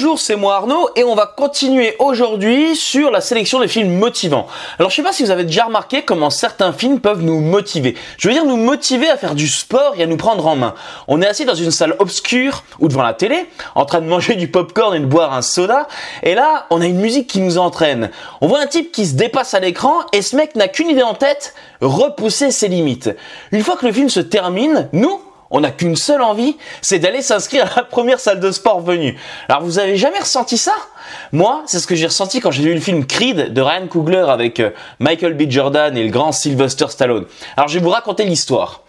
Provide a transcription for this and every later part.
Bonjour, c'est moi Arnaud et on va continuer aujourd'hui sur la sélection des films motivants. Alors je sais pas si vous avez déjà remarqué comment certains films peuvent nous motiver. Je veux dire nous motiver à faire du sport et à nous prendre en main. On est assis dans une salle obscure ou devant la télé, en train de manger du popcorn et de boire un soda, et là on a une musique qui nous entraîne. On voit un type qui se dépasse à l'écran et ce mec n'a qu'une idée en tête, repousser ses limites. Une fois que le film se termine, nous, on n'a qu'une seule envie, c'est d'aller s'inscrire à la première salle de sport venue. Alors vous avez jamais ressenti ça? Moi, c'est ce que j'ai ressenti quand j'ai vu le film Creed de Ryan Coogler avec euh, Michael B. Jordan et le grand Sylvester Stallone. Alors je vais vous raconter l'histoire.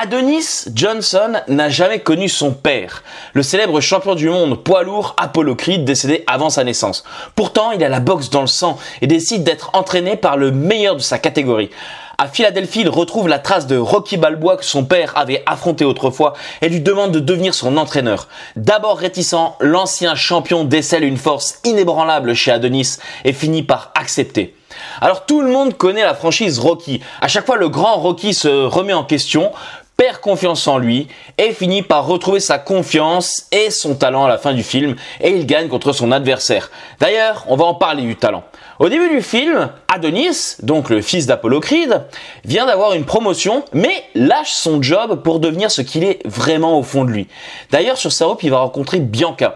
Adonis Johnson n'a jamais connu son père, le célèbre champion du monde poids lourd Apollo Creed décédé avant sa naissance. Pourtant, il a la boxe dans le sang et décide d'être entraîné par le meilleur de sa catégorie. À Philadelphie, il retrouve la trace de Rocky Balboa que son père avait affronté autrefois et lui demande de devenir son entraîneur. D'abord réticent, l'ancien champion décèle une force inébranlable chez Adonis et finit par accepter. Alors tout le monde connaît la franchise Rocky. À chaque fois, le grand Rocky se remet en question, perd confiance en lui et finit par retrouver sa confiance et son talent à la fin du film et il gagne contre son adversaire. D'ailleurs, on va en parler du talent. Au début du film, Adonis, donc le fils d'Apollo Creed, vient d'avoir une promotion mais lâche son job pour devenir ce qu'il est vraiment au fond de lui. D'ailleurs, sur sa route, il va rencontrer Bianca,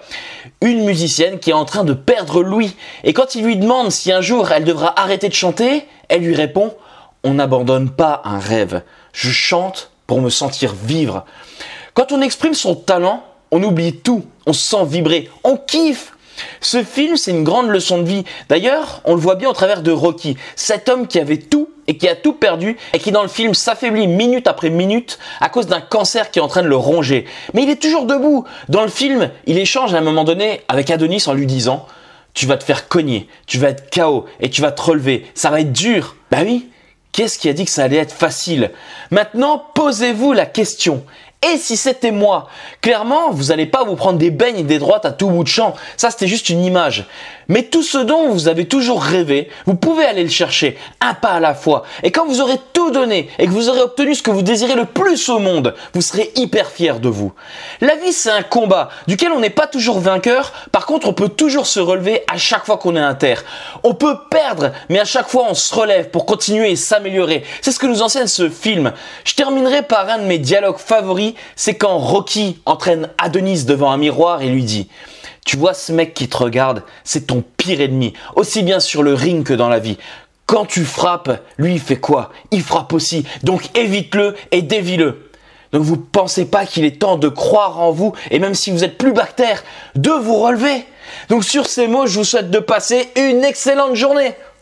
une musicienne qui est en train de perdre Louis et quand il lui demande si un jour elle devra arrêter de chanter, elle lui répond "On n'abandonne pas un rêve. Je chante pour me sentir vivre. Quand on exprime son talent, on oublie tout, on se sent vibrer, on kiffe. Ce film, c'est une grande leçon de vie. D'ailleurs, on le voit bien au travers de Rocky, cet homme qui avait tout et qui a tout perdu et qui dans le film s'affaiblit minute après minute à cause d'un cancer qui est en train de le ronger. Mais il est toujours debout. Dans le film, il échange à un moment donné avec Adonis en lui disant tu vas te faire cogner, tu vas être KO et tu vas te relever. Ça va être dur. Bah oui, Qu'est-ce qui a dit que ça allait être facile? Maintenant, posez-vous la question. Et si c'était moi Clairement, vous n'allez pas vous prendre des beignes et des droites à tout bout de champ. Ça, c'était juste une image. Mais tout ce dont vous avez toujours rêvé, vous pouvez aller le chercher, un pas à la fois. Et quand vous aurez tout donné et que vous aurez obtenu ce que vous désirez le plus au monde, vous serez hyper fier de vous. La vie, c'est un combat duquel on n'est pas toujours vainqueur. Par contre, on peut toujours se relever à chaque fois qu'on est inter. On peut perdre, mais à chaque fois, on se relève pour continuer et s'améliorer. C'est ce que nous enseigne ce film. Je terminerai par un de mes dialogues favoris. C'est quand Rocky entraîne Adonis devant un miroir et lui dit tu vois ce mec qui te regarde, c'est ton pire ennemi, aussi bien sur le ring que dans la vie. Quand tu frappes, lui il fait quoi? Il frappe aussi, donc évite-le et dévie-le. Donc vous pensez pas qu'il est temps de croire en vous et même si vous êtes plus bactère, de vous relever. Donc sur ces mots, je vous souhaite de passer une excellente journée.